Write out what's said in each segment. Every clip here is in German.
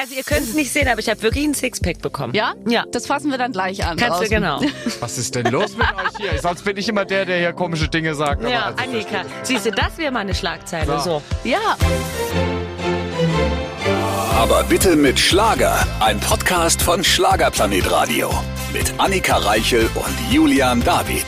Also ihr könnt es nicht sehen, aber ich habe wirklich ein Sixpack bekommen. Ja? Ja. Das fassen wir dann gleich an. Kannst du genau. Was ist denn los mit euch hier? Sonst bin ich immer der, der hier komische Dinge sagt. aber Ja, also- Annika. Siehst du, das wäre mal eine Schlagzeile. So. So. Ja. Aber bitte mit Schlager. Ein Podcast von Schlagerplanet Radio. Mit Annika Reichel und Julian David.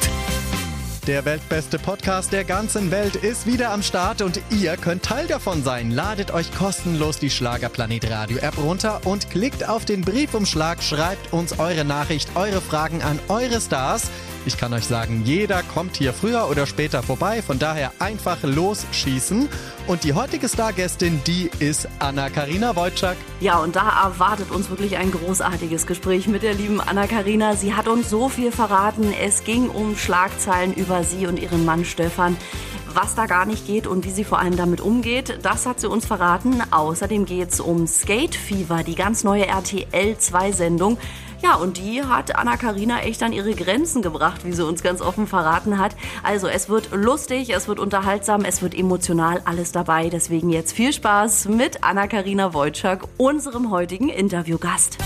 Der weltbeste Podcast der ganzen Welt ist wieder am Start und ihr könnt Teil davon sein. Ladet euch kostenlos die Schlagerplanet Radio App runter und klickt auf den Briefumschlag, schreibt uns eure Nachricht, eure Fragen an eure Stars. Ich kann euch sagen, jeder kommt hier früher oder später vorbei, von daher einfach losschießen. Und die heutige Stargästin, die ist Anna-Karina Wojcik. Ja, und da erwartet uns wirklich ein großartiges Gespräch mit der lieben Anna-Karina. Sie hat uns so viel verraten. Es ging um Schlagzeilen über sie und ihren Mann Stefan. Was da gar nicht geht und wie sie vor allem damit umgeht, das hat sie uns verraten. Außerdem geht's um Skate Fever, die ganz neue RTL 2 Sendung. Ja, und die hat Anna-Karina echt an ihre Grenzen gebracht, wie sie uns ganz offen verraten hat. Also es wird lustig, es wird unterhaltsam, es wird emotional, alles dabei. Deswegen jetzt viel Spaß mit Anna-Karina Wojcik, unserem heutigen Interviewgast.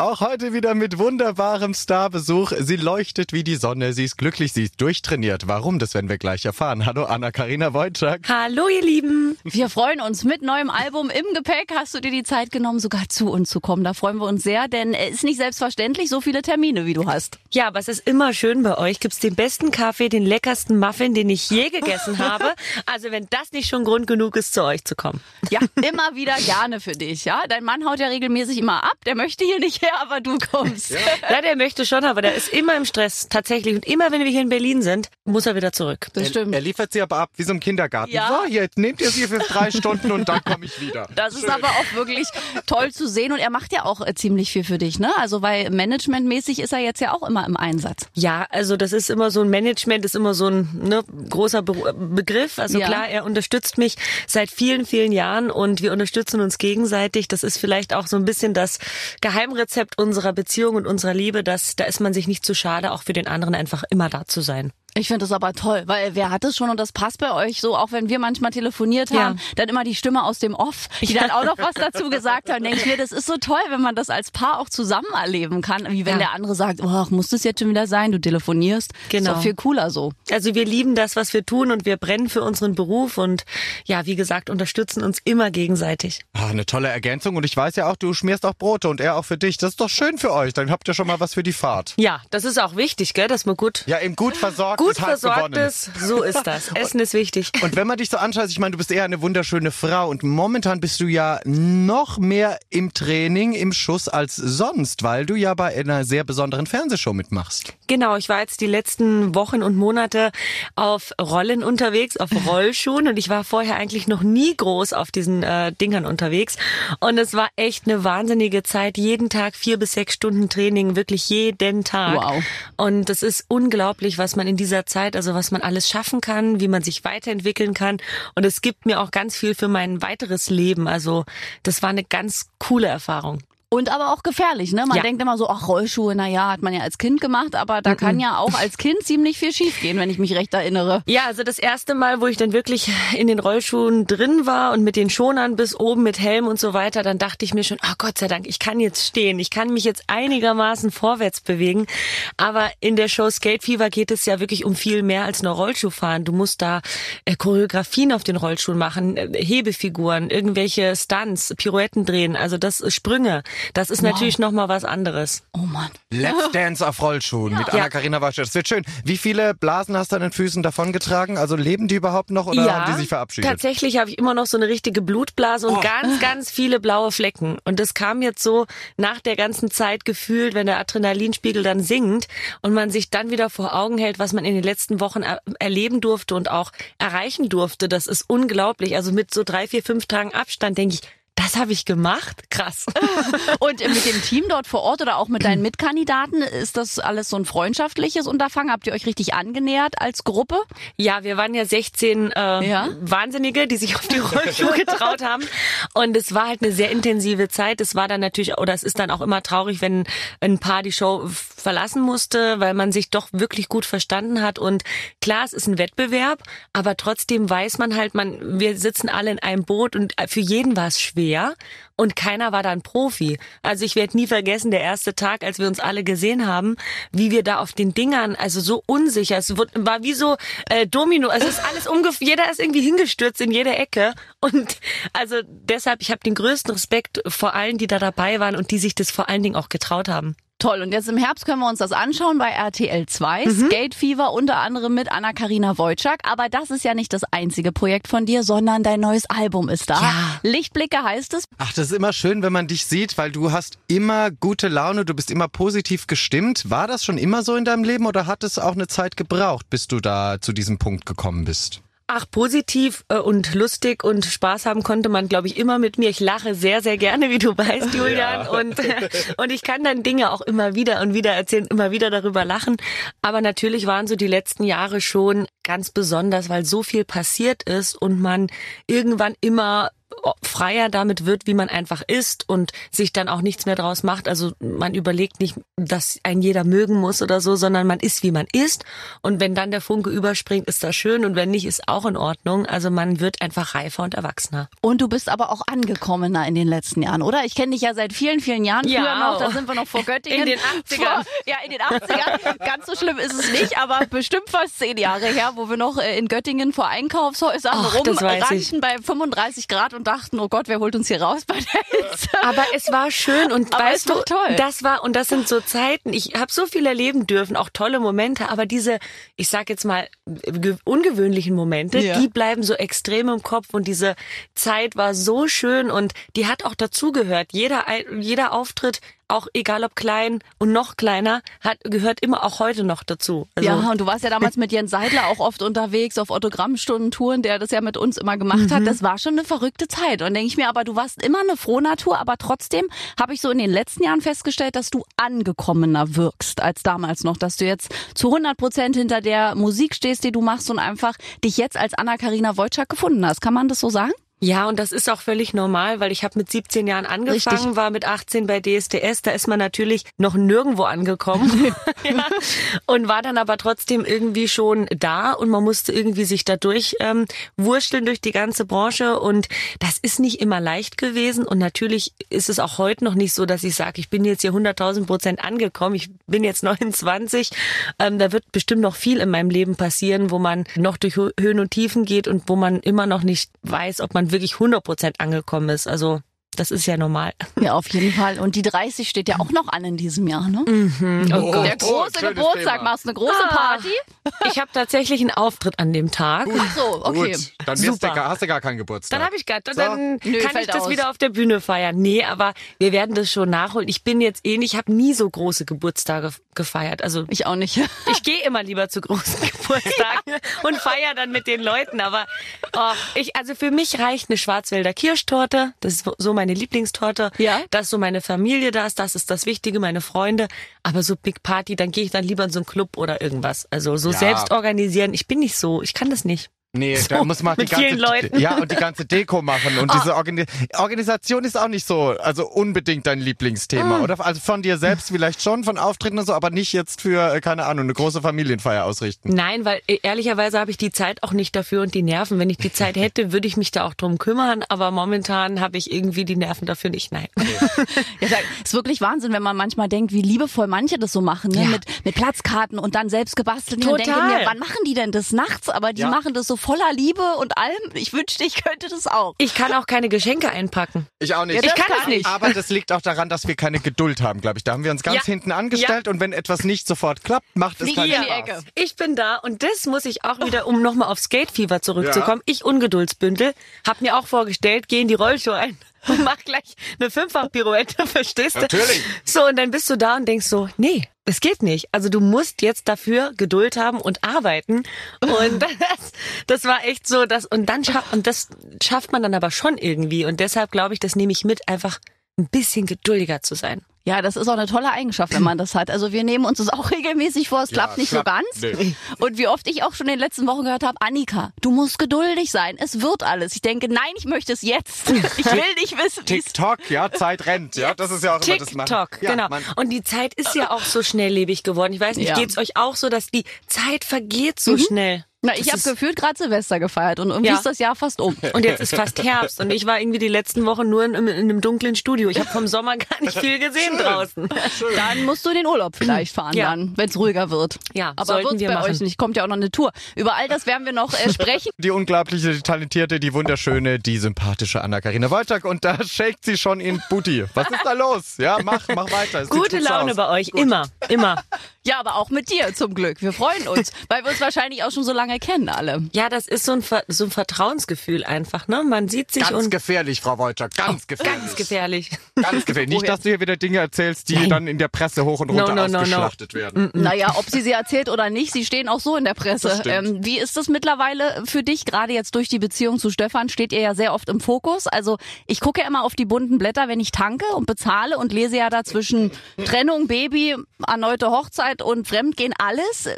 Auch heute wieder mit wunderbarem Starbesuch. Sie leuchtet wie die Sonne, sie ist glücklich, sie ist durchtrainiert. Warum, das werden wir gleich erfahren. Hallo Anna-Karina Wojcik. Hallo, ihr Lieben. Wir freuen uns mit neuem Album im Gepäck. Hast du dir die Zeit genommen, sogar zu uns zu kommen? Da freuen wir uns sehr, denn es ist nicht selbstverständlich, so viele Termine, wie du hast. Ja, aber es ist immer schön bei euch. Gibt's den besten Kaffee, den leckersten Muffin, den ich je gegessen habe. Also wenn das nicht schon Grund genug ist, zu euch zu kommen. Ja, immer wieder gerne für dich. Ja, dein Mann haut ja regelmäßig immer ab. Der möchte hier nicht her, aber du kommst. Ja, der möchte schon, aber der ist immer im Stress, tatsächlich. Und immer wenn wir hier in Berlin sind, muss er wieder zurück. Das stimmt. Er liefert sie aber ab wie so im Kindergarten. Ja. So, jetzt nehmt ihr sie für drei Stunden und dann komme ich wieder. Das ist aber auch wirklich toll zu sehen und er macht ja auch äh, ziemlich viel für dich, ne? Also weil managementmäßig ist er jetzt ja auch immer im Einsatz. Ja, also das ist immer so ein Management, ist immer so ein ne, großer Be Begriff. Also Ja. klar, er unterstützt mich seit vielen, vielen Jahren und wir unterstützen uns gegenseitig. Das ist vielleicht auch so ein bisschen das Geheimrezept unserer Beziehung und unserer Liebe, dass da ist man sich nicht zu schade, auch für den anderen einfach immer da zu sein. Ich finde das aber toll, weil wer hat es schon und das passt bei euch so, auch wenn wir manchmal telefoniert Ja. haben, dann immer die Stimme aus dem Off, die dann auch noch was dazu gesagt hat. Denke ich mir, das ist so toll, wenn man das als Paar auch zusammen erleben kann, wie wenn Ja. der andere sagt, oh, muss das jetzt schon wieder sein, du telefonierst. Genau. Ist doch viel cooler so. Also wir lieben das, was wir tun und wir brennen für unseren Beruf und ja, wie gesagt, unterstützen uns immer gegenseitig. Ah, eine tolle Ergänzung und ich weiß ja auch, du schmierst auch Brote und er auch für dich. Das ist doch schön für euch. Dann habt ihr schon mal was für die Fahrt. Ja, das ist auch wichtig, gell, dass man gut Ja, eben gut versorgt gut versorgtes, so ist das. Essen ist wichtig. Und wenn man dich so anschaut, ich meine, du bist eher eine wunderschöne Frau und momentan bist du ja noch mehr im Training, im Schuss als sonst, weil du ja bei einer sehr besonderen Fernsehshow mitmachst. Genau, ich war jetzt die letzten Wochen und Monate auf Rollen unterwegs, auf Rollschuhen und ich war vorher eigentlich noch nie groß auf diesen äh, Dingern unterwegs und es war echt eine wahnsinnige Zeit. Jeden Tag vier bis sechs Stunden Training, wirklich jeden Tag. Wow. Und es ist unglaublich, was man in dieser Zeit, also was man alles schaffen kann, wie man sich weiterentwickeln kann und es gibt mir auch ganz viel für mein weiteres Leben. Also das war eine ganz coole Erfahrung. Und aber auch gefährlich, ne? Man Ja. denkt immer so, ach, Rollschuhe, na ja, hat man ja als Kind gemacht, aber da kann ja auch als Kind ziemlich viel schiefgehen, wenn ich mich recht erinnere. Ja, also das erste Mal, wo ich dann wirklich in den Rollschuhen drin war und mit den Schonern bis oben mit Helm und so weiter, dann dachte ich mir schon, oh Gott sei Dank, ich kann jetzt stehen, ich kann mich jetzt einigermaßen vorwärts bewegen. Aber in der Show Skate Fever geht es ja wirklich um viel mehr als nur Rollschuhfahren. Du musst da äh, Choreografien auf den Rollschuhen machen, äh, Hebefiguren, irgendwelche Stunts, Pirouetten drehen, also das Sprünge. Das ist natürlich noch mal was anderes. Oh Mann. Let's Dance auf Rollschuhen mit Anna-Karina Wascher. Das wird schön. Wie viele Blasen hast du an den Füßen davongetragen? Also leben die überhaupt noch oder haben die sich verabschiedet? Tatsächlich habe ich immer noch so eine richtige Blutblase und ganz, ganz viele blaue Flecken. Und das kam jetzt so nach der ganzen Zeit gefühlt, wenn der Adrenalinspiegel dann sinkt und man sich dann wieder vor Augen hält, was man in den letzten Wochen er erleben durfte und auch erreichen durfte. Das ist unglaublich. Also mit so drei, vier, fünf Tagen Abstand denke ich, das habe ich gemacht? Krass. Und mit dem Team dort vor Ort oder auch mit deinen Mitkandidaten, ist das alles so ein freundschaftliches Unterfangen? Habt ihr euch richtig angenähert als Gruppe? Ja, wir waren ja 16 äh, Ja. Wahnsinnige, die sich auf die Rollschuhe getraut haben. Und es war halt eine sehr intensive Zeit. Es war dann natürlich, oder es ist dann auch immer traurig, wenn ein Paar die Show verlassen musste, weil man sich doch wirklich gut verstanden hat. Und klar, es ist ein Wettbewerb, aber trotzdem weiß man halt, man, wir sitzen alle in einem Boot und für jeden war es schwer und keiner war dann Profi. Also ich werde nie vergessen, der erste Tag, als wir uns alle gesehen haben, wie wir da auf den Dingern, also so unsicher, es war wie so äh, Domino, es ist alles ungefähr, jeder ist irgendwie hingestürzt in jede Ecke und also deshalb, ich habe den größten Respekt vor allen, die da dabei waren und die sich das vor allen Dingen auch getraut haben. Toll. Und jetzt im Herbst können wir uns das anschauen bei RTL 2. Mhm. Skate Fever unter anderem mit Anna-Karina Wojcik. Aber das ist ja nicht das einzige Projekt von dir, sondern dein neues Album ist da. Ja. Lichtblicke heißt es. Ach, das ist immer schön, wenn man dich sieht, weil du hast immer gute Laune, du bist immer positiv gestimmt. War das schon immer so in deinem Leben oder hat es auch eine Zeit gebraucht, bis du da zu diesem Punkt gekommen bist? Ach, positiv äh, und lustig und Spaß haben konnte man, glaube ich, immer mit mir. Ich lache sehr, sehr gerne, wie du weißt, Julian. Ja. Und, und ich kann dann Dinge auch immer wieder und wieder erzählen, immer wieder darüber lachen. Aber natürlich waren so die letzten Jahre schon ganz besonders, weil so viel passiert ist und man irgendwann immer freier damit wird, wie man einfach ist und sich dann auch nichts mehr draus macht. Also man überlegt nicht, dass ein jeder mögen muss oder so, sondern man ist, wie man ist. Und wenn dann der Funke überspringt, ist das schön und wenn nicht, ist auch in Ordnung. Also man wird einfach reifer und erwachsener. Und du bist aber auch angekommener in den letzten Jahren, oder? Ich kenne dich ja seit vielen, vielen Jahren. Ja, Früher noch, da sind wir noch vor Göttingen. In den 80ern. Vor, ja, in den 80ern. Ganz so schlimm ist es nicht, aber bestimmt fast zehn Jahre her, wo wir noch äh, in Göttingen vor Einkaufshäusern rumrannten bei 35 Grad und dachten, oh Gott, wer holt uns hier raus bei der Hitze? Aber es war schön und aber weißt du, toll. das war und das sind so Zeiten. Ich habe so viel erleben dürfen, auch tolle Momente, aber diese, ich sag jetzt mal ungewöhnlichen Momente, ja. die bleiben so extrem im Kopf und diese Zeit war so schön und die hat auch dazugehört. Jeder jeder Auftritt auch egal ob klein und noch kleiner, hat, gehört immer auch heute noch dazu. Also ja, und du warst ja damals mit Jens Seidler auch oft unterwegs auf Autogrammstunden, Touren, der das ja mit uns immer gemacht mhm. hat. Das war schon eine verrückte Zeit. Und denke ich mir, aber du warst immer eine Frohnatur, aber trotzdem habe ich so in den letzten Jahren festgestellt, dass du angekommener wirkst als damals noch, dass du jetzt zu 100 Prozent hinter der Musik stehst, die du machst und einfach dich jetzt als Anna-Karina Wojcik gefunden hast. Kann man das so sagen? Ja, und das ist auch völlig normal, weil ich habe mit 17 Jahren angefangen, Richtig. war mit 18 bei DSDS, da ist man natürlich noch nirgendwo angekommen. Ja. und war dann aber trotzdem irgendwie schon da und man musste irgendwie sich dadurch ähm, wursteln durch die ganze Branche. Und das ist nicht immer leicht gewesen. Und natürlich ist es auch heute noch nicht so, dass ich sage, ich bin jetzt hier 100.000 Prozent angekommen, ich bin jetzt 29, ähm, da wird bestimmt noch viel in meinem Leben passieren, wo man noch durch Höhen und Tiefen geht und wo man immer noch nicht weiß, ob man wirklich 100 Prozent angekommen ist. Also das ist ja normal. Ja, auf jeden Fall. Und die 30 steht ja auch noch an in diesem Jahr, ne? Mhm. Oh, der große oh, Geburtstag. Thema. Machst du eine große ah. Party? Ich habe tatsächlich einen Auftritt an dem Tag. Gut. Ach so, okay. Gut. Dann du, hast du gar keinen Geburtstag. Dann habe ich gar, dann so. Nö, kann ich das aus. wieder auf der Bühne feiern. Nee, aber wir werden das schon nachholen. Ich bin jetzt eh nicht, ich habe nie so große Geburtstage gefeiert. Also ich auch nicht. Ich gehe immer lieber zu großen Geburtstagen ja. und feiere dann mit den Leuten. Aber oh, ich, also für mich reicht eine Schwarzwälder Kirschtorte. Das ist so meine Lieblingstorte. Ja. Dass so meine Familie da ist, das ist das Wichtige, meine Freunde. Aber so Big Party, dann gehe ich dann lieber in so einen Club oder irgendwas. Also so ja. selbst organisieren. Ich bin nicht so, ich kann das nicht. Nee, so, da muss man die ganze, ja, und die ganze Deko machen und oh. diese Organi Organisation ist auch nicht so, also unbedingt dein Lieblingsthema, mm. oder? Also von dir selbst vielleicht schon, von Auftritten und so, aber nicht jetzt für, äh, keine Ahnung, eine große Familienfeier ausrichten. Nein, weil äh, ehrlicherweise habe ich die Zeit auch nicht dafür und die Nerven. Wenn ich die Zeit hätte, würde ich mich da auch drum kümmern, aber momentan habe ich irgendwie die Nerven dafür nicht. Nein. Okay. ja, ist wirklich Wahnsinn, wenn man manchmal denkt, wie liebevoll manche das so machen, ne? Ja. mit, mit Platzkarten und dann selbst gebastelt. Total. Und denke mir, wann machen die denn das nachts? Aber die ja. machen das so voller Liebe und allem. Ich wünschte, ich könnte das auch. Ich kann auch keine Geschenke einpacken. Ich auch nicht. Ja, ich kann es nicht. Aber das liegt auch daran, dass wir keine Geduld haben, glaube ich. Da haben wir uns ganz ja. hinten angestellt ja. und wenn etwas nicht sofort klappt, macht es keinen Spaß. Ich bin da und das muss ich auch wieder, um nochmal auf Skate Fever zurückzukommen. Ich Ungeduldsbündel, hab mir auch vorgestellt, geh in die Rollschuhe ein und mach gleich eine Fünffach-Pirouette, verstehst du? Natürlich. So, und dann bist du da und denkst so, nee, es geht nicht. Also du musst jetzt dafür Geduld haben und arbeiten. Und das, das war echt so, das, und dann schafft, und das schafft man dann aber schon irgendwie. Und deshalb glaube ich, das nehme ich mit, einfach ein bisschen geduldiger zu sein. Ja, das ist auch eine tolle Eigenschaft, wenn man das hat. Also wir nehmen uns das auch regelmäßig vor. Es klappt ja, nicht klappt, so ganz. Nee. Und wie oft ich auch schon in den letzten Wochen gehört habe, Annika, du musst geduldig sein. Es wird alles. Ich denke, nein, ich möchte es jetzt. Ich will nicht wissen, TikTok, ja, Zeit rennt. Ja, das ist ja auch immer das TikTok, genau. Ja, Und die Zeit ist ja auch so schnelllebig geworden. Ich weiß nicht, ja. geht's euch auch so, dass die Zeit vergeht so mhm. schnell? Na, ich habe gefühlt gerade Silvester gefeiert und irgendwie ja. ist das Jahr fast um. Und jetzt ist fast Herbst und ich war irgendwie die letzten Wochen nur in, in, in einem dunklen Studio. Ich habe vom Sommer gar nicht viel gesehen Schön. draußen. Schön. Dann musst du den Urlaub vielleicht fahren ja. dann, wenn es ruhiger wird. Ja, aber wird's bei machen. euch nicht. Kommt ja auch noch eine Tour. Über all das werden wir noch äh, sprechen. Die unglaubliche, die talentierte, die wunderschöne, die sympathische Anna-Karina Woltag und da shakt sie schon in Booty. Was ist da los? Ja, mach, mach weiter. Es Gute Laune aus. bei euch, Gut. immer, immer. Ja, aber auch mit dir zum Glück. Wir freuen uns, weil wir uns wahrscheinlich auch schon so lange kennen alle. Ja, das ist so ein, Ver so ein Vertrauensgefühl einfach, ne? Man sieht sich ganz und gefährlich, Frau Wolter, ganz oh, gefährlich. Ganz gefährlich. Ganz gefährlich. Nicht, dass du hier wieder Dinge erzählst, die Nein. dann in der Presse hoch und runter no, no, ausgeschlachtet no, werden. Naja, ob sie sie erzählt oder nicht, sie stehen auch so in der Presse. Ähm, wie ist das mittlerweile für dich? Gerade jetzt durch die Beziehung zu Stefan steht ihr ja sehr oft im Fokus. Also ich gucke ja immer auf die bunten Blätter, wenn ich tanke und bezahle und lese ja dazwischen Trennung, Baby, erneute Hochzeit und Fremdgehen alles.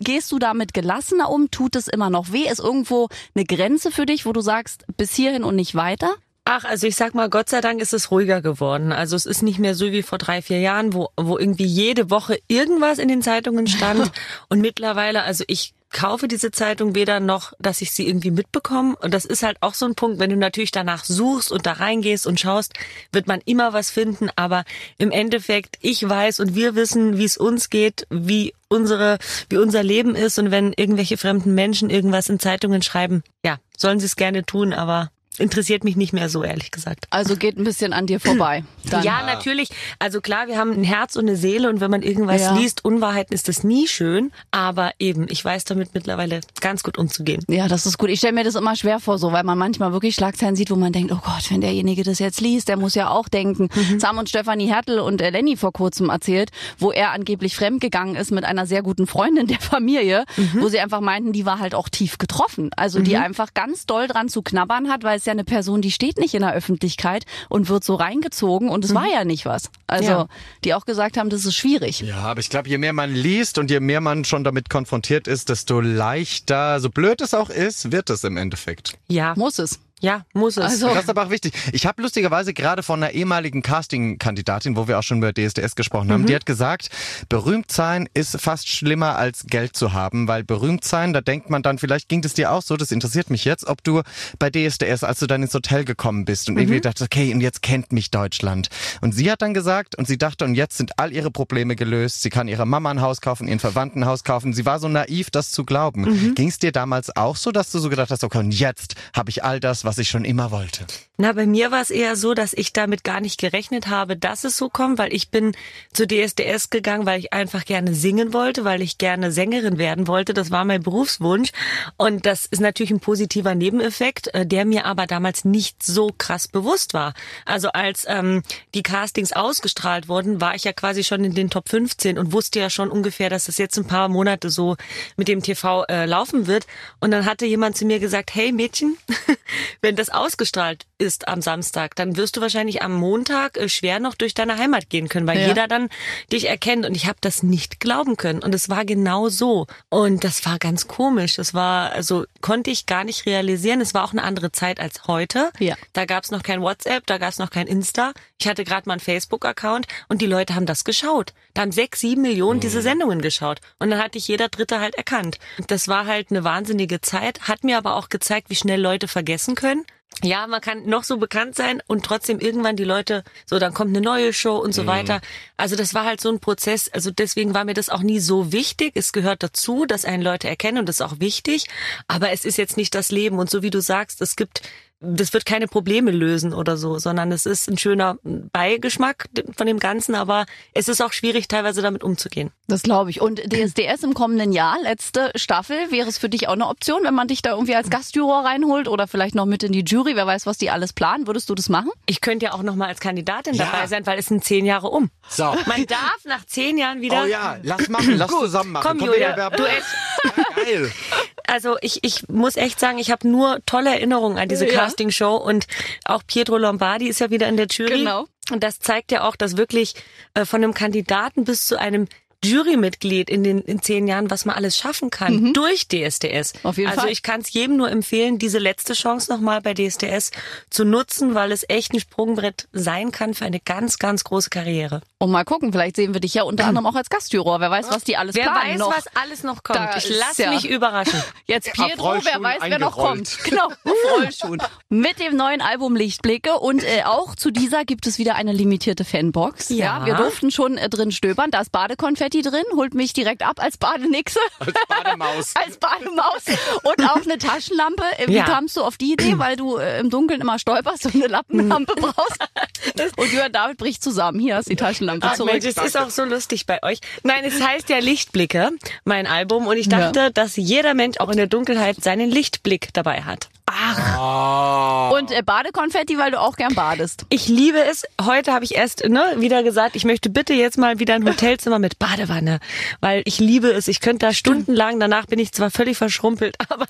Gehst du damit gelassener um? Tut es immer noch weh? Ist irgendwo eine Grenze für dich, wo du sagst, bis hierhin und nicht weiter? Ach, also ich sag mal, Gott sei Dank ist es ruhiger geworden. Also es ist nicht mehr so wie vor drei, vier Jahren, wo, wo irgendwie jede Woche irgendwas in den Zeitungen stand. und mittlerweile, also ich kaufe diese Zeitung weder noch, dass ich sie irgendwie mitbekomme. Und das ist halt auch so ein Punkt, wenn du natürlich danach suchst und da reingehst und schaust, wird man immer was finden. Aber im Endeffekt, ich weiß und wir wissen, wie es uns geht, wie unsere, wie unser Leben ist. Und wenn irgendwelche fremden Menschen irgendwas in Zeitungen schreiben, ja, sollen sie es gerne tun, aber interessiert mich nicht mehr so, ehrlich gesagt. Also geht ein bisschen an dir vorbei. Dann. Ja, natürlich. Also klar, wir haben ein Herz und eine Seele und wenn man irgendwas ja. liest, Unwahrheiten ist das nie schön. Aber eben, ich weiß damit mittlerweile ganz gut umzugehen. Ja, das ist gut. Ich stelle mir das immer schwer vor, so, weil man manchmal wirklich Schlagzeilen sieht, wo man denkt, oh Gott, wenn derjenige das jetzt liest, der muss ja auch denken. Mhm. Das haben uns Stefanie Hertel und äh, Lenny vor kurzem erzählt, wo er angeblich fremdgegangen ist mit einer sehr guten Freundin der Familie, mhm. wo sie einfach meinten, die war halt auch tief getroffen. Also die mhm. einfach ganz doll dran zu knabbern hat, weil ist ja eine Person, die steht nicht in der Öffentlichkeit und wird so reingezogen und es mhm. war ja nicht was. Also ja. die auch gesagt haben, das ist schwierig. Ja, aber ich glaube, je mehr man liest und je mehr man schon damit konfrontiert ist, desto leichter, so blöd es auch ist, wird es im Endeffekt. Ja, muss es. Ja, muss es. Also. Das ist aber auch wichtig. Ich habe lustigerweise gerade von einer ehemaligen Casting-Kandidatin, wo wir auch schon über DSDS gesprochen haben, mhm. die hat gesagt, berühmt sein ist fast schlimmer als Geld zu haben, weil berühmt sein, da denkt man dann, vielleicht ging es dir auch so, das interessiert mich jetzt, ob du bei DSDS, als du dann ins Hotel gekommen bist und mhm. irgendwie dachtest, okay, und jetzt kennt mich Deutschland. Und sie hat dann gesagt, und sie dachte, und jetzt sind all ihre Probleme gelöst, sie kann ihrer Mama ein Haus kaufen, ihren Verwandten ein Haus kaufen. Sie war so naiv, das zu glauben. Mhm. Ging es dir damals auch so, dass du so gedacht hast, okay, und jetzt habe ich all das, was was ich schon immer wollte? Na, bei mir war es eher so, dass ich damit gar nicht gerechnet habe, dass es so kommt, weil ich bin zu DSDS gegangen, weil ich einfach gerne singen wollte, weil ich gerne Sängerin werden wollte. Das war mein Berufswunsch. Und das ist natürlich ein positiver Nebeneffekt, äh, der mir aber damals nicht so krass bewusst war. Also als ähm, die Castings ausgestrahlt wurden, war ich ja quasi schon in den Top 15 und wusste ja schon ungefähr, dass das jetzt ein paar Monate so mit dem TV äh, laufen wird. Und dann hatte jemand zu mir gesagt, hey Mädchen, wenn das ausgestrahlt ist am Samstag, dann wirst du wahrscheinlich am Montag äh, schwer noch durch deine Heimat gehen können, weil ja. jeder dann dich erkennt. Und ich habe das nicht glauben können. Und es war genau so. Und das war ganz komisch. Das war, also konnte ich gar nicht realisieren. Es war auch eine andere Zeit als heute. Ja. Da gab es noch kein WhatsApp, da gab es noch kein Insta. Ich hatte gerade mal einen Facebook-Account und die Leute haben das geschaut. Da haben sechs, sieben Millionen diese mhm. Sendungen geschaut. Und dann hatte ich jeder Dritte halt erkannt. Das war halt eine wahnsinnige Zeit, hat mir aber auch gezeigt, wie schnell Leute vergessen können ja, man kann noch so bekannt sein und trotzdem irgendwann die Leute, so dann kommt eine neue Show und so mhm. weiter. Also das war halt so ein Prozess. Also deswegen war mir das auch nie so wichtig. Es gehört dazu, dass einen Leute erkennen und das ist auch wichtig. Aber es ist jetzt nicht das Leben. Und so wie du sagst, es gibt das wird keine Probleme lösen oder so, sondern es ist ein schöner Beigeschmack von dem Ganzen, aber es ist auch schwierig, teilweise damit umzugehen. Das glaube ich. Und DSDS im kommenden Jahr, letzte Staffel, wäre es für dich auch eine Option, wenn man dich da irgendwie als Gastjuror reinholt oder vielleicht noch mit in die Jury, wer weiß, was die alles planen. Würdest du das machen? Ich könnte ja auch noch mal als Kandidatin ja. dabei sein, weil es sind zehn Jahre um. So. Man darf nach zehn Jahren wieder. Oh ja, lass machen, lass zusammen machen. Komm, Komm Julia, du Geil. Also ich, ich muss echt sagen, ich habe nur tolle Erinnerungen an diese ja. Castingshow und auch Pietro Lombardi ist ja wieder in der Jury. Genau. Und das zeigt ja auch, dass wirklich äh, von einem Kandidaten bis zu einem Jurymitglied in den in zehn Jahren, was man alles schaffen kann mhm. durch DSDS. Auf jeden also Fall. ich kann es jedem nur empfehlen, diese letzte Chance nochmal bei DSDS zu nutzen, weil es echt ein Sprungbrett sein kann für eine ganz, ganz große Karriere. Und mal gucken, vielleicht sehen wir dich ja unter anderem auch als Gastjuror. Wer weiß, was die alles wer planen weiß, noch. was alles noch kommt. Da ich lasse ja. mich überraschen. Jetzt Pietro, wer weiß, wer noch kommt. Genau, auf Rollschuhen. Mit dem neuen Album Lichtblicke und äh, auch zu dieser gibt es wieder eine limitierte Fanbox. Ja. wir durften schon äh, drin stöbern. Da ist Badekonfetti drin, holt mich direkt ab als Badenixe. Als Bademaus. als Bademaus und auch eine Taschenlampe. Äh, Wie Ja. kamst du auf die Idee? Weil du äh, im Dunkeln immer stolperst und eine Lappenlampe brauchst. und Jörn David bricht zusammen. Hier hast du die Taschenlampe Ach zurück. Mensch, es ist auch so lustig bei euch. Nein, es heißt ja Lichtblicke, mein Album. Und ich dachte, dass jeder Mensch auch in der Dunkelheit seinen Lichtblick dabei hat. Und äh, Badekonfetti, weil du auch gern badest. Ich liebe es. Heute habe ich erst ne, wieder gesagt, ich möchte bitte jetzt mal wieder ein Hotelzimmer mit Badewanne, weil ich liebe es. Ich könnte da stundenlang, danach bin ich zwar völlig verschrumpelt, aber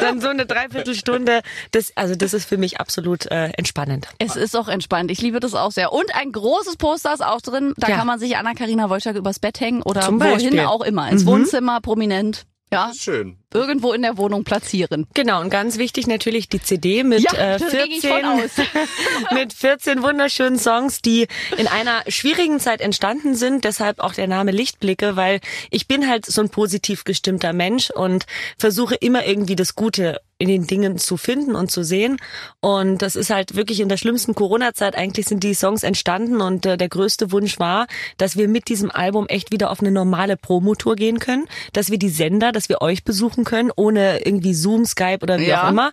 dann so eine Dreiviertelstunde, das, also das ist für mich absolut äh, entspannend. Es ist auch entspannt. Ich liebe das auch sehr. Und ein großes Poster ist auch drin. Da Ja. kann man sich Anna-Karina Wolczak übers Bett hängen oder Zum wohin Beispiel. auch immer. Ins Wohnzimmer, prominent. Ja, Schön. irgendwo in der Wohnung platzieren. Genau, und ganz wichtig natürlich die CD mit Ja, äh, da gehe ich von 14, aus. mit 14 wunderschönen Songs, die in einer schwierigen Zeit entstanden sind. Deshalb auch der Name Lichtblicke, weil ich bin halt so ein positiv gestimmter Mensch und versuche immer irgendwie das Gute in den Dingen zu finden und zu sehen. Und das ist halt wirklich in der schlimmsten Corona-Zeit eigentlich sind die Songs entstanden und äh, der größte Wunsch war, dass wir mit diesem Album echt wieder auf eine normale Promotour gehen können, dass wir die Sender, dass wir euch besuchen können, ohne irgendwie Zoom, Skype oder wie Ja. auch immer.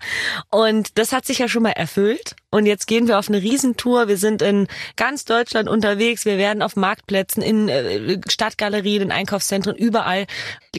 Und das hat sich ja schon mal erfüllt. Und jetzt gehen wir auf eine Riesentour. Wir sind in ganz Deutschland unterwegs. Wir werden auf Marktplätzen, in äh, Stadtgalerien, in Einkaufszentren, überall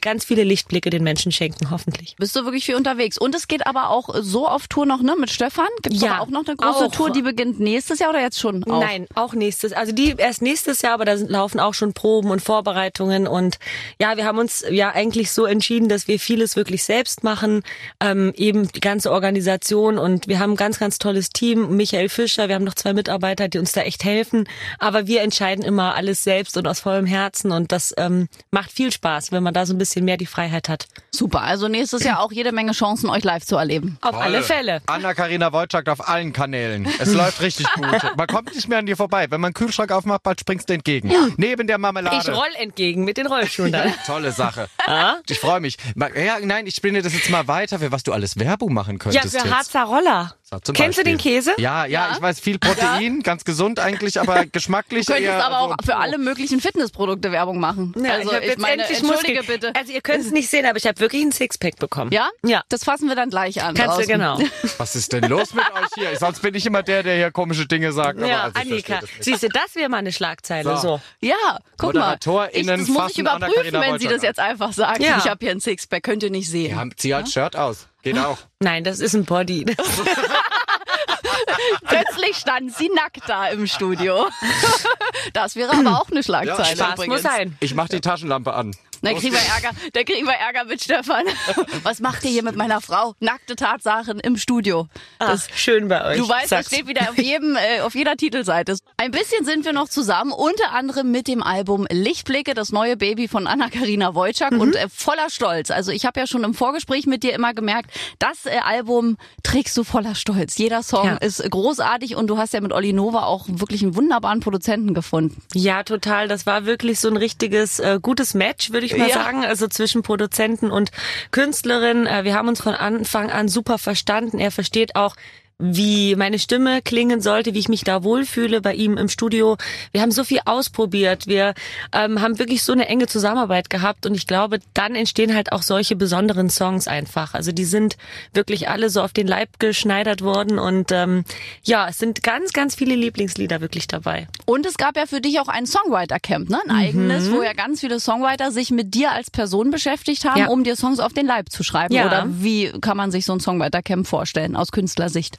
ganz viele Lichtblicke den Menschen schenken, hoffentlich. Bist du wirklich viel unterwegs. Und es geht aber auch so auf Tour noch, ne? Mit Stefan. Gibt es Ja, auch noch eine große auch. Tour, die beginnt nächstes Jahr oder jetzt schon? Auch? Nein, auch nächstes. Also die erst nächstes Jahr, aber da sind, laufen auch schon Proben und Vorbereitungen. Und ja, wir haben uns ja eigentlich so entschieden, dass wir vieles wirklich selbst machen. Ähm, eben die ganze Organisation und wir haben ein ganz, ganz tolles Team. Michael Fischer, wir haben noch zwei Mitarbeiter, die uns da echt helfen. Aber wir entscheiden immer alles selbst und aus vollem Herzen. Und das ähm, macht viel Spaß, wenn man da so ein bisschen mehr die Freiheit hat. Super. Also nächstes Jahr auch jede Menge Chancen, euch live zu erleben. Auf alle Fälle. Anna-Karina Wojcik auf allen Kanälen. Es läuft richtig gut. Man kommt nicht mehr an dir vorbei. Wenn man einen Kühlschrank aufmacht, bald springst du entgegen. Neben der Marmelade. Ich roll entgegen mit den Rollschuhen dann. Tolle Sache. Ich freue mich. Ja, nein, ich spinne das jetzt mal weiter, für was du alles Werbung machen Ja, könntest. für jetzt. Harzer Roller. So, Kennst du Beispiel. den Käse? Ja, ja, ich weiß, viel Protein, ganz gesund eigentlich, aber geschmacklich Du könntest eher aber auch so- für alle möglichen Fitnessprodukte Werbung machen. Ja, also ich, jetzt meine, endlich entschuldige Muskeln. bitte. Also ihr könnt es nicht sehen, aber ich habe wirklich ein Sixpack bekommen. Ja? Ja. Das fassen wir dann gleich an. Kannst du draußen. genau. Was ist denn los mit euch hier? Sonst bin ich immer der, der hier komische Dinge sagt. aber Ja, also ich Annika. Siehst du, das wäre mal eine Schlagzeile. So. So. Ja, guck mal. Ich, das muss ich überprüfen, wenn sie das jetzt einfach sagt. Ja. Ich habe hier ein Sixpack, könnt ihr nicht sehen. Ja, zieh halt Shirt aus. Geht auch. Nein, das ist ein Body. Plötzlich stand sie nackt da im Studio. Das wäre aber auch eine Schlagzeile. Spaß übrigens. muss sein. Ich mach die Taschenlampe an. Da kriegen wir Ärger, da kriegen wir Ärger mit Stefan. Was macht ihr hier mit meiner Frau? Nackte Tatsachen im Studio. Ach, schön bei euch. Du weißt, das Sag's. steht wieder auf jedem, äh, auf jeder Titelseite. Ein bisschen sind wir noch zusammen, unter anderem mit dem Album Lichtblicke, das neue Baby von Anna-Karina Wojcik Mhm. und äh, voller Stolz. Also ich habe ja schon im Vorgespräch mit dir immer gemerkt, das äh, Album trägst du voller Stolz. Jeder Song Ja. ist großartig und du hast ja mit Olli Nova auch wirklich einen wunderbaren Produzenten gefunden. Ja, total. Das war wirklich so ein richtiges äh, gutes Match, würde ich mal Ja. sagen. Also zwischen Produzenten und Künstlerin. Äh, wir haben uns von Anfang an super verstanden. Er versteht auch, wie meine Stimme klingen sollte, wie ich mich da wohlfühle bei ihm im Studio. Wir haben so viel ausprobiert. Wir ähm, haben wirklich so eine enge Zusammenarbeit gehabt und ich glaube, dann entstehen halt auch solche besonderen Songs einfach. Also die sind wirklich alle so auf den Leib geschneidert worden und ähm, ja, es sind ganz, ganz viele Lieblingslieder wirklich dabei. Und es gab ja für dich auch ein Songwriter-Camp, ne? Ein eigenes, wo ja ganz viele Songwriter sich mit dir als Person beschäftigt haben, Ja. um dir Songs auf den Leib zu schreiben. Ja. Oder wie kann man sich so ein Songwriter-Camp vorstellen aus Künstlersicht?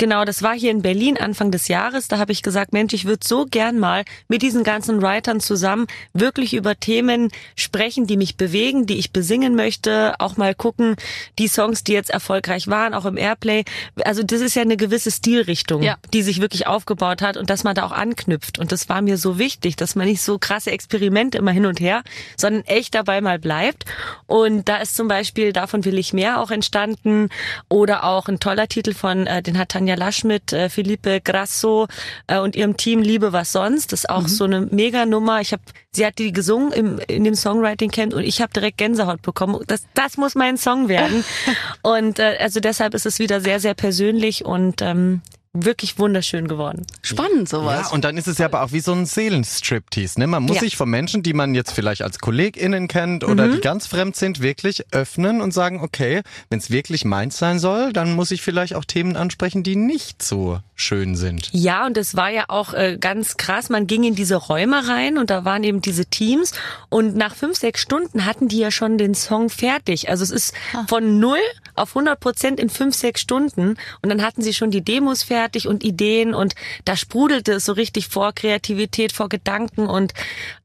Genau, das war hier in Berlin Anfang des Jahres. Da habe ich gesagt, Mensch, ich würde so gern mal mit diesen ganzen Writern zusammen wirklich über Themen sprechen, die mich bewegen, die ich besingen möchte. Auch mal gucken, die Songs, die jetzt erfolgreich waren, auch im Airplay. Also das ist ja eine gewisse Stilrichtung, ja. die sich wirklich aufgebaut hat und dass man da auch anknüpft. Und das war mir so wichtig, dass man nicht so krasse Experimente immer hin und her, sondern echt dabei mal bleibt. Und da ist zum Beispiel Davon will ich mehr auch entstanden oder auch ein toller Titel von, äh, den hat Tanja Lasch mit äh, Felipe Grasso äh, und ihrem Team Liebe was sonst. Das ist auch mhm. so eine Mega-Nummer. Ich habe, sie hat die gesungen im, in dem Songwriting Camp und ich habe direkt Gänsehaut bekommen. Das, das muss mein Song werden. und äh, also deshalb ist es wieder sehr, sehr persönlich und ähm, wirklich wunderschön geworden. Spannend sowas. Ja, und dann ist es ja aber auch wie so ein Seelenstriptease. Ne? Man muss ja. sich von Menschen, die man jetzt vielleicht als KollegInnen kennt oder mhm. die ganz fremd sind, wirklich öffnen und sagen, okay, wenn es wirklich meins sein soll, dann muss ich vielleicht auch Themen ansprechen, die nicht so schön sind. Ja, und es war ja auch äh, ganz krass. Man ging in diese Räume rein und da waren eben diese Teams und nach fünf, sechs Stunden hatten die ja schon den Song fertig. Also es ist ah. von null auf 100 Prozent in fünf, sechs Stunden und dann hatten sie schon die Demos fertig fertig und Ideen und da sprudelte es so richtig vor Kreativität, vor Gedanken und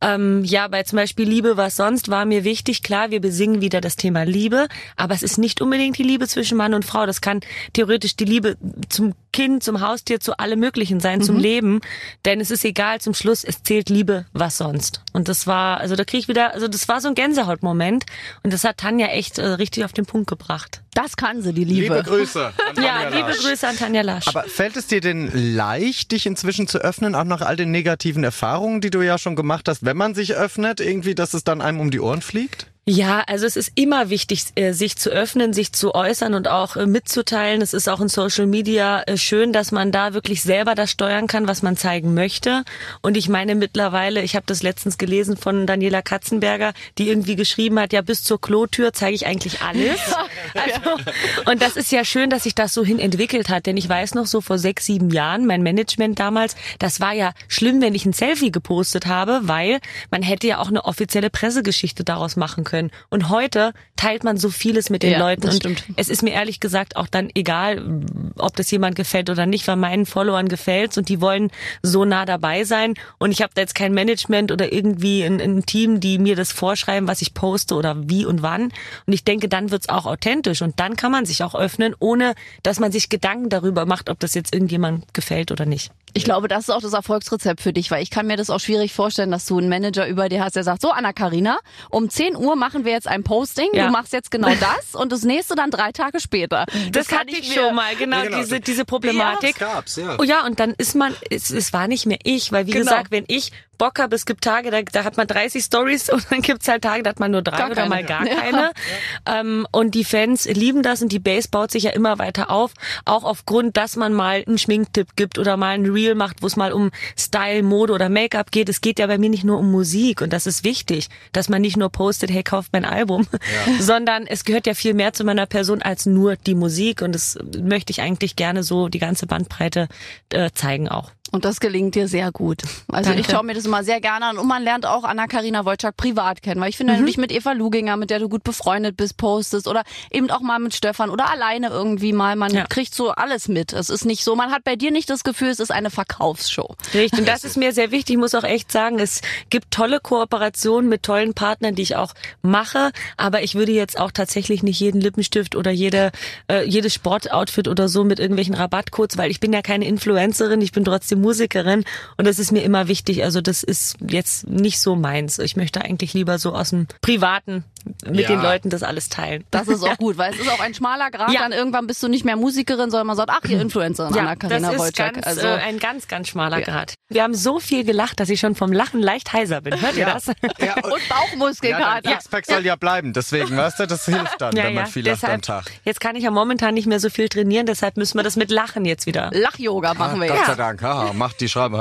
ähm, ja, bei zum Beispiel Liebe, was sonst war mir wichtig. Klar, wir besingen wieder das Thema Liebe, aber es ist nicht unbedingt die Liebe zwischen Mann und Frau. Das kann theoretisch die Liebe zum Kind, zum Haustier, zu allem Möglichen sein, mhm. zum Leben. Denn es ist egal, zum Schluss, es zählt Liebe, was sonst. Und das war, also da krieg ich wieder, also das war so ein Gänsehautmoment. Und das hat Tanja echt äh, richtig auf den Punkt gebracht. Das kann sie, die Liebe. Liebe Grüße. An Tanja ja, liebe Grüße an Tanja Lasch. Aber fällt es dir denn leicht, dich inzwischen zu öffnen, auch nach all den negativen Erfahrungen, die du ja schon gemacht hast, wenn man sich öffnet, irgendwie, dass es dann einem um die Ohren fliegt? Ja, also es ist immer wichtig, äh, sich zu öffnen, sich zu äußern und auch äh, mitzuteilen. Es ist auch in Social Media äh, schön, dass man da wirklich selber das steuern kann, was man zeigen möchte. Und ich meine mittlerweile, ich habe das letztens gelesen von Daniela Katzenberger, die irgendwie geschrieben hat, ja, bis zur Klotür zeige ich eigentlich alles. Also, und das ist ja schön, dass sich das so hin entwickelt hat. Denn ich weiß noch so vor sechs, sieben Jahren, mein Management damals, das war ja schlimm, wenn ich ein Selfie gepostet habe, weil man hätte ja auch eine offizielle Pressegeschichte daraus machen können können. Und heute teilt man so vieles mit den ja, Leuten. und stimmt. es ist mir ehrlich gesagt auch dann egal, ob das jemand gefällt oder nicht, weil meinen Followern gefällt's und die wollen so nah dabei sein. Und ich habe da jetzt kein Management oder irgendwie ein, ein, Team, die mir das vorschreiben, was ich poste oder wie und wann. Und ich denke, dann wird's auch authentisch und dann kann man sich auch öffnen, ohne dass man sich Gedanken darüber macht, ob das jetzt irgendjemand gefällt oder nicht. Ich glaube, das ist auch das Erfolgsrezept für dich, weil ich kann mir das auch schwierig vorstellen, dass du einen Manager über dir hast, der sagt, so Anna Karina, um 10 Uhr machen wir jetzt ein Posting, ja. du machst jetzt genau das und das nächste dann drei Tage später. Das, das hatte ich schon mal, genau, ja, genau. diese diese Problematik. Ja, gab's, ja. Oh ja, und dann ist man, es, es war nicht mehr ich, weil wie genau. gesagt, wenn ich Bock habe, es gibt Tage, da, da hat man 30 Stories und dann gibt's halt Tage, da hat man nur drei gar oder keine. mal gar ja. keine. Ja. Ähm, und die Fans lieben das und die Base baut sich ja immer weiter auf, auch aufgrund, dass man mal einen Schminktipp gibt oder mal ein Reel macht, wo es mal um Style, Mode oder Make-up geht. Es geht ja bei mir nicht nur um Musik und das ist wichtig, dass man nicht nur postet, hey, kauft mein Album, ja. sondern es gehört ja viel mehr zu meiner Person als nur die Musik und das möchte ich eigentlich gerne so die ganze Bandbreite äh, zeigen auch. Und das gelingt dir sehr gut. Also Danke. ich schaue mir das immer sehr gerne an und man lernt auch Anna-Karina Wojcik privat kennen, weil ich finde, mhm. wenn du dich mit Eva Luginger, mit der du gut befreundet bist, postest oder eben auch mal mit Stefan oder alleine irgendwie mal, man ja. kriegt so alles mit. Es ist nicht so, man hat bei dir nicht das Gefühl, es ist eine Verkaufsshow. Richtig, und das ist mir sehr wichtig. Ich muss auch echt sagen, es gibt tolle Kooperationen mit tollen Partnern, die ich auch mache, aber ich würde jetzt auch tatsächlich nicht jeden Lippenstift oder jede, äh, jedes Sportoutfit oder so mit irgendwelchen Rabattcodes, weil ich bin ja keine Influencerin, ich bin trotzdem Musikerin und das ist mir immer wichtig. Also das ist jetzt nicht so meins. Ich möchte eigentlich lieber so aus dem Privaten mit ja. den Leuten das alles teilen. Das ist auch gut, weil es ist auch ein schmaler Grad. Ja. Dann irgendwann bist du nicht mehr Musikerin, sondern man sagt, ach, ihr Influencerin, ja, Anna Karina das ist ganz, also äh, ein ganz, ganz schmaler ja. Grad. Wir haben so viel gelacht, dass ich schon vom Lachen leicht heiser bin. Hört ihr das? Ja, und, und Bauchmuskelkater. Ja, Sixpack soll ja bleiben, deswegen, weißt du, das hilft dann, wenn man viel lacht am Tag. Jetzt kann ich ja momentan nicht mehr so viel trainieren, deshalb müssen wir das mit Lachen jetzt wieder. Lach-Yoga machen wir ah, jetzt. Gott sei Dank, haha, macht die Schreibe.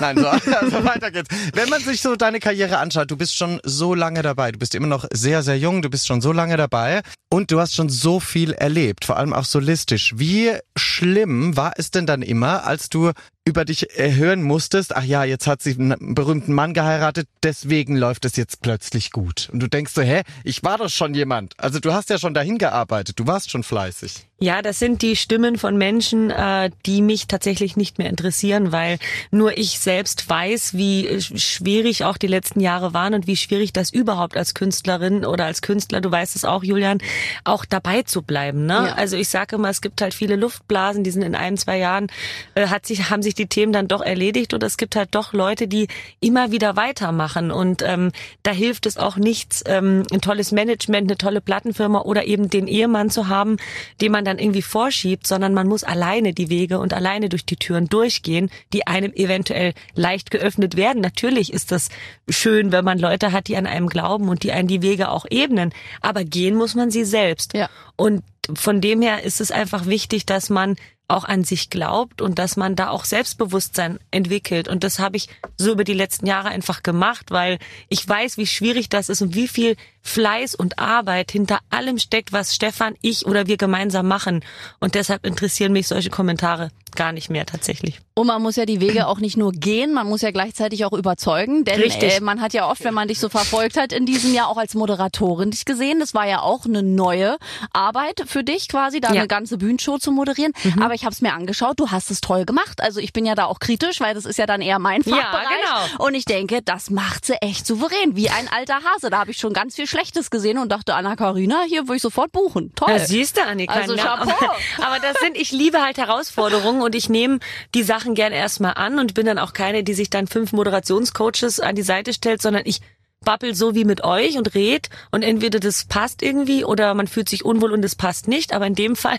Nein, so, also weiter geht's. Wenn man sich so deine Karriere anschaut, du bist schon so lange dabei, du bist immer noch sehr, sehr jung, du bist schon so lange dabei und du hast schon so viel erlebt, vor allem auch solistisch. Wie schlimm war es denn dann immer, als du über dich hören musstest, ach ja, jetzt hat sie einen berühmten Mann geheiratet, deswegen läuft es jetzt plötzlich gut. Und du denkst so, hä, ich war doch schon jemand. Also du hast ja schon dahin gearbeitet, du warst schon fleißig. Ja, das sind die Stimmen von Menschen, äh, die mich tatsächlich nicht mehr interessieren, weil nur ich selbst weiß, wie schwierig auch die letzten Jahre waren und wie schwierig das überhaupt als Künstlerin oder als Künstler, du weißt es auch, Julian, auch dabei zu bleiben. Ne? Ja. Also ich sage immer, es gibt halt viele Luftblasen, die sind in ein, zwei Jahren, äh, hat sich, haben sich die Themen dann doch erledigt und es gibt halt doch Leute, die immer wieder weitermachen und ähm, da hilft es auch nichts, ähm, ein tolles Management, eine tolle Plattenfirma oder eben den Ehemann zu haben, den man dann irgendwie vorschiebt, sondern man muss alleine die Wege und alleine durch die Türen durchgehen, die einem eventuell leicht geöffnet werden. Natürlich ist das schön, wenn man Leute hat, die an einem glauben und die einen die Wege auch ebnen, aber gehen muss man sie selbst. Ja. Und von dem her ist es einfach wichtig, dass man auch an sich glaubt und dass man da auch Selbstbewusstsein entwickelt. Und das habe ich so über die letzten Jahre einfach gemacht, weil ich weiß, wie schwierig das ist und wie viel Fleiß und Arbeit hinter allem steckt, was Stefan, ich oder wir gemeinsam machen. Und deshalb interessieren mich solche Kommentare gar nicht mehr tatsächlich. Und man muss ja die Wege auch nicht nur gehen, man muss ja gleichzeitig auch überzeugen. Denn äh, man hat ja oft, wenn man dich so verfolgt hat, in diesem Jahr auch als Moderatorin dich gesehen. Das war ja auch eine neue Arbeit für dich quasi, da ja. eine ganze Bühnenshow zu moderieren. Mhm. Aber ich habe es mir angeschaut, du hast es toll gemacht. Also ich bin ja da auch kritisch, weil das ist ja dann eher mein Fachbereich. Ja, genau. Und ich denke, das macht sie echt souverän, wie ein alter Hase. Da habe ich schon ganz viel Schlechtes gesehen und dachte, Anna-Karina, hier würde ich sofort buchen. Toll. Ja, siehst du, Annika. Also, ja. Aber, aber das sind, ich liebe halt Herausforderungen und ich nehme die Sachen gern erstmal an und bin dann auch keine, die sich dann fünf Moderationscoaches an die Seite stellt, sondern ich babbel so wie mit euch und red und entweder das passt irgendwie oder man fühlt sich unwohl und es passt nicht. Aber in dem Fall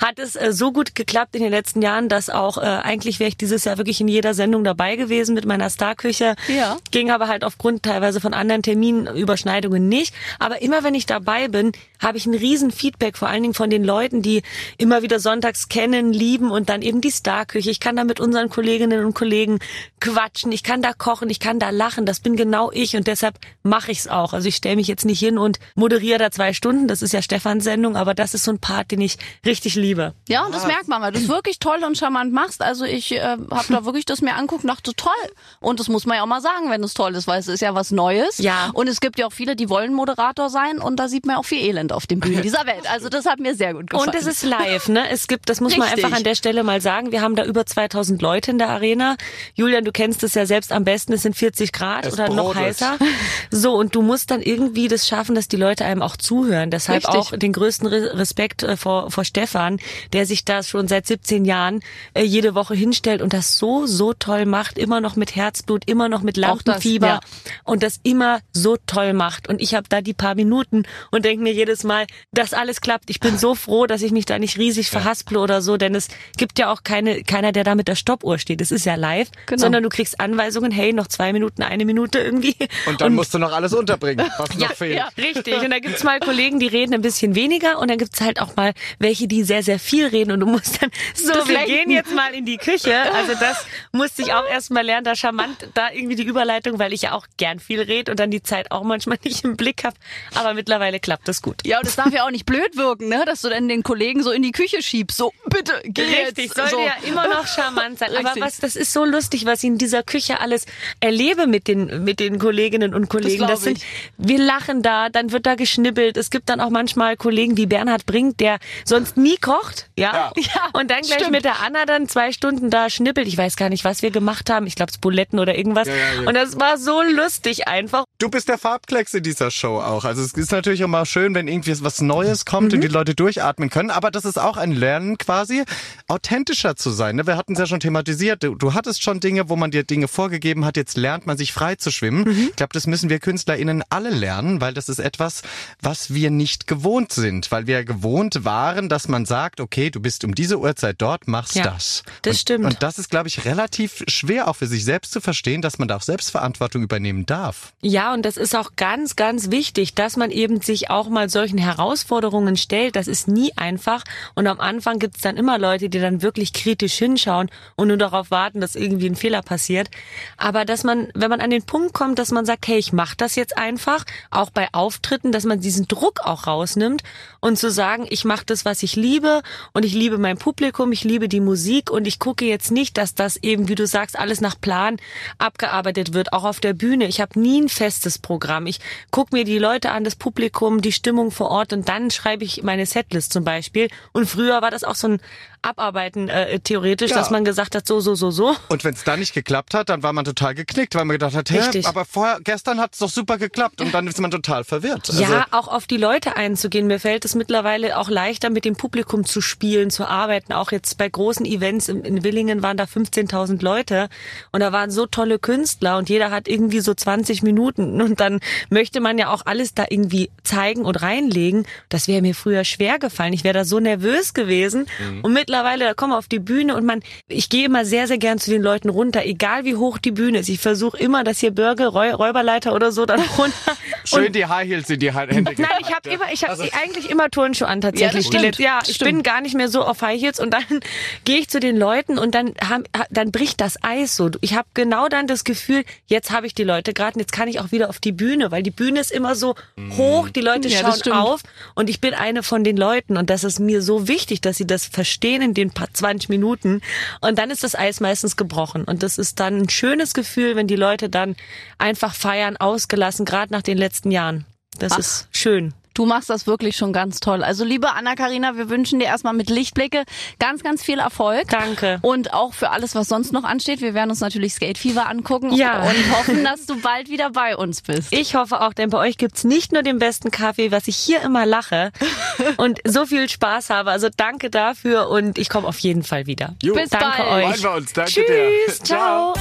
hat es äh, so gut geklappt in den letzten Jahren, dass auch äh, eigentlich wäre ich dieses Jahr wirklich in jeder Sendung dabei gewesen mit meiner Starküche. Ja. Ging aber halt aufgrund teilweise von anderen Terminüberschneidungen nicht. Aber immer wenn ich dabei bin, habe ich ein riesen Feedback, vor allen Dingen von den Leuten, die immer wieder sonntags kennen, lieben und dann eben die Starküche. Ich kann da mit unseren Kolleginnen und Kollegen quatschen, ich kann da kochen, ich kann da lachen. Das bin genau ich und deshalb mache ich es auch. Also ich stelle mich jetzt nicht hin und moderiere da zwei Stunden. Das ist ja Stefans Sendung, aber das ist so ein Part, den ich richtig liebe. Ja, und das ah. merkt man, weil du es wirklich toll und charmant machst. Also ich äh, habe da wirklich das mir anguckt und dachte, toll. Und das muss man ja auch mal sagen, wenn es toll ist, weil es ist ja was Neues. Ja. Und es gibt ja auch viele, die wollen Moderator sein und da sieht man auch viel Elend auf den Bühnen dieser Welt. Also das hat mir sehr gut gefallen. Und es ist live, ne? Es gibt, das muss richtig. man einfach an der Stelle mal sagen. Wir haben da über 2000 Leute in der Arena. Julian, du kennst es ja selbst am besten. Es sind 40 Grad es oder noch heißer. So, und du musst dann irgendwie das schaffen, dass die Leute einem auch zuhören. Deshalb Richtig. auch den größten Respekt äh, vor, vor Stefan, der sich da schon seit 17 Jahren äh, jede Woche hinstellt und das so, so toll macht. Immer noch mit Herzblut, immer noch mit Lampenfieber. Das, ja. Und das immer so toll macht. Und ich habe da die paar Minuten und denke mir jedes Mal, dass alles klappt. Ich bin so froh, dass ich mich da nicht riesig verhasple oder so, denn es gibt ja auch keine, keiner, der da mit der Stoppuhr steht. Es ist ja live, genau. sondern du kriegst Anweisungen, hey, noch zwei Minuten, eine Minute irgendwie. Und dann und musst du noch alles unterbringen, was ja, noch fehlt. Ja, richtig. Und da gibt's mal Kollegen, die reden ein bisschen weniger und dann gibt's halt auch mal welche, die sehr, sehr viel reden und du musst dann, so, das wir lenken. gehen jetzt mal in die Küche. Also das musste ich auch erst mal lernen, da charmant, da irgendwie die Überleitung, weil ich ja auch gern viel rede und dann die Zeit auch manchmal nicht im Blick habe. Aber mittlerweile klappt das gut. Ja, und das darf ja auch nicht blöd wirken, ne? dass du dann den Kollegen so in die Küche schiebst. So, bitte, geh Richtig, jetzt. sollte so. ja immer noch charmant sein. Richtig. Aber was, das ist so lustig, was ich in dieser Küche alles erlebe mit den, mit den Kolleginnen und Kollegen. Das, das sind, wir lachen da, dann wird da geschnippelt. Es gibt dann auch manchmal Kollegen wie Bernhard Brink, der sonst nie kocht, ja, ja und dann gleich stimmt. mit der Anna dann zwei Stunden da schnippelt. Ich weiß gar nicht, was wir gemacht haben. Ich glaube, Buletten oder irgendwas. Ja, ja, ja. Und das war so lustig einfach. Du bist der Farbklecks in dieser Show auch. Also es ist natürlich immer schön, wenn irgendwie was Neues kommt mhm. und die Leute durchatmen können. Aber das ist auch ein Lernen quasi, authentischer zu sein. Ne? Wir hatten es ja schon thematisiert. Du, du, hattest schon Dinge, wo man dir Dinge vorgegeben hat. Jetzt lernt man sich frei zu schwimmen. Mhm. Ich glaube, das müssen wir KünstlerInnen alle lernen, weil das ist etwas, was wir nicht gewohnt sind. Weil wir gewohnt waren, dass man sagt, okay, du bist um diese Uhrzeit dort, machst ja, das. Das und, stimmt. Und das ist, glaube ich, relativ schwer auch für sich selbst zu verstehen, dass man da auch Selbstverantwortung übernehmen darf. Ja, und das ist auch ganz, ganz wichtig, dass man eben sich auch mal solchen Herausforderungen stellt. Das ist nie einfach. Und am Anfang gibt es dann immer Leute, die dann wirklich kritisch hinschauen und nur darauf warten, dass irgendwie ein Fehler passiert. Aber dass man, wenn man an den Punkt kommt, dass man sagt, hey, ich mache das jetzt einfach, auch bei Auftritten, dass man diesen Druck auch rausnimmt und zu sagen, ich mache das, was ich liebe und ich liebe mein Publikum, ich liebe die Musik und ich gucke jetzt nicht, dass das eben, wie du sagst, alles nach Plan abgearbeitet wird, auch auf der Bühne. Ich habe nie ein festes Programm. Ich gucke mir die Leute an, das Publikum, die Stimmung vor Ort und dann schreibe ich meine Setlist zum Beispiel. Und früher war das auch so ein Abarbeiten äh, theoretisch, ja. dass man gesagt hat, so, so, so, so. Und wenn es dann nicht geklappt hat, dann war man total geknickt, weil man gedacht hat, hä, aber vorher, gestern hat es doch super geklappt und dann ist man total verwirrt. Also ja, auch auf die Leute einzugehen. Mir fällt es mittlerweile auch leichter, mit dem Publikum zu spielen, zu arbeiten. Auch jetzt bei großen Events in, in Willingen waren da 15.000 Leute und da waren so tolle Künstler und jeder hat irgendwie so 20 Minuten und dann möchte man ja auch alles da irgendwie zeigen und reinlegen. Das wäre mir früher schwer gefallen. Ich wäre da so nervös gewesen mhm. und mit mittlerweile, da kommen wir auf die Bühne und man, ich gehe immer sehr, sehr gern zu den Leuten runter, egal wie hoch die Bühne ist. Ich versuche immer, dass hier Bürger, Räuberleiter oder so dann runter. Schön die High Heels in die Hände. Nein, ich habe immer, ich habe also, eigentlich immer Turnschuhe an tatsächlich. Ja, stimmt, ja ich stimmt. bin gar nicht mehr so auf High Heels und dann gehe ich zu den Leuten und dann haben, dann bricht das Eis so. Ich habe genau dann das Gefühl, jetzt habe ich die Leute gerade und jetzt kann ich auch wieder auf die Bühne, weil die Bühne ist immer so mhm. hoch, die Leute ja, schauen auf und ich bin eine von den Leuten und das ist mir so wichtig, dass sie das verstehen stehen in den paar 20 Minuten und dann ist das Eis meistens gebrochen und das ist dann ein schönes Gefühl, wenn die Leute dann einfach feiern, ausgelassen, gerade nach den letzten Jahren. Das Ach. ist schön. Du machst das wirklich schon ganz toll. Also liebe Anna-Karina, wir wünschen dir erstmal mit Lichtblicke ganz, ganz viel Erfolg. Danke. Und auch für alles, was sonst noch ansteht. Wir werden uns natürlich Skate Fever angucken ja. und hoffen, dass du bald wieder bei uns bist. Ich hoffe auch, denn bei euch gibt's nicht nur den besten Kaffee, was ich hier immer lache und so viel Spaß habe. Also danke dafür und ich komme auf jeden Fall wieder. Jo. Bis danke bald. euch. Wir uns. Danke Tschüss. Dir. Ciao.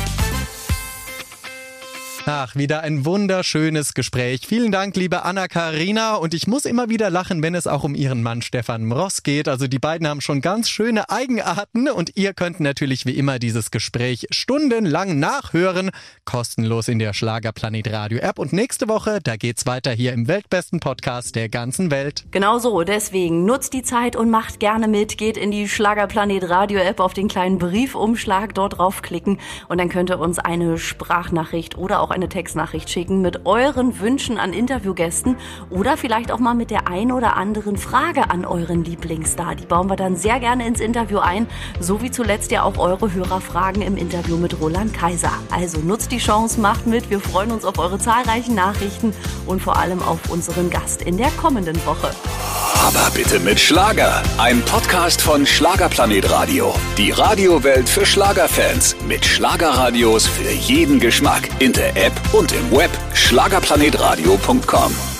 Ach, wieder ein wunderschönes Gespräch. Vielen Dank, liebe Anna-Karina. Und ich muss immer wieder lachen, wenn es auch um ihren Mann Stefan Mross geht. Also die beiden haben schon ganz schöne Eigenarten und ihr könnt natürlich wie immer dieses Gespräch stundenlang nachhören. Kostenlos in der Schlagerplanet Radio App. Und nächste Woche, da geht's weiter hier im weltbesten Podcast der ganzen Welt. Genau so. Deswegen nutzt die Zeit und macht gerne mit. Geht in die Schlagerplanet Radio App auf den kleinen Briefumschlag dort draufklicken und dann könnt ihr uns eine Sprachnachricht oder auch eine Textnachricht schicken mit euren Wünschen an Interviewgästen oder vielleicht auch mal mit der ein oder anderen Frage an euren Lieblingsstar. Die bauen wir dann sehr gerne ins Interview ein, so wie zuletzt ja auch eure Hörerfragen im Interview mit Roland Kaiser. Also nutzt die Chance, macht mit. Wir freuen uns auf eure zahlreichen Nachrichten und vor allem auf unseren Gast in der kommenden Woche. Aber bitte mit Schlager. Ein Podcast von Schlagerplanet Radio. Die Radiowelt für Schlagerfans. Mit Schlagerradios für jeden Geschmack. In der App und im Web. Schlagerplanetradio.com.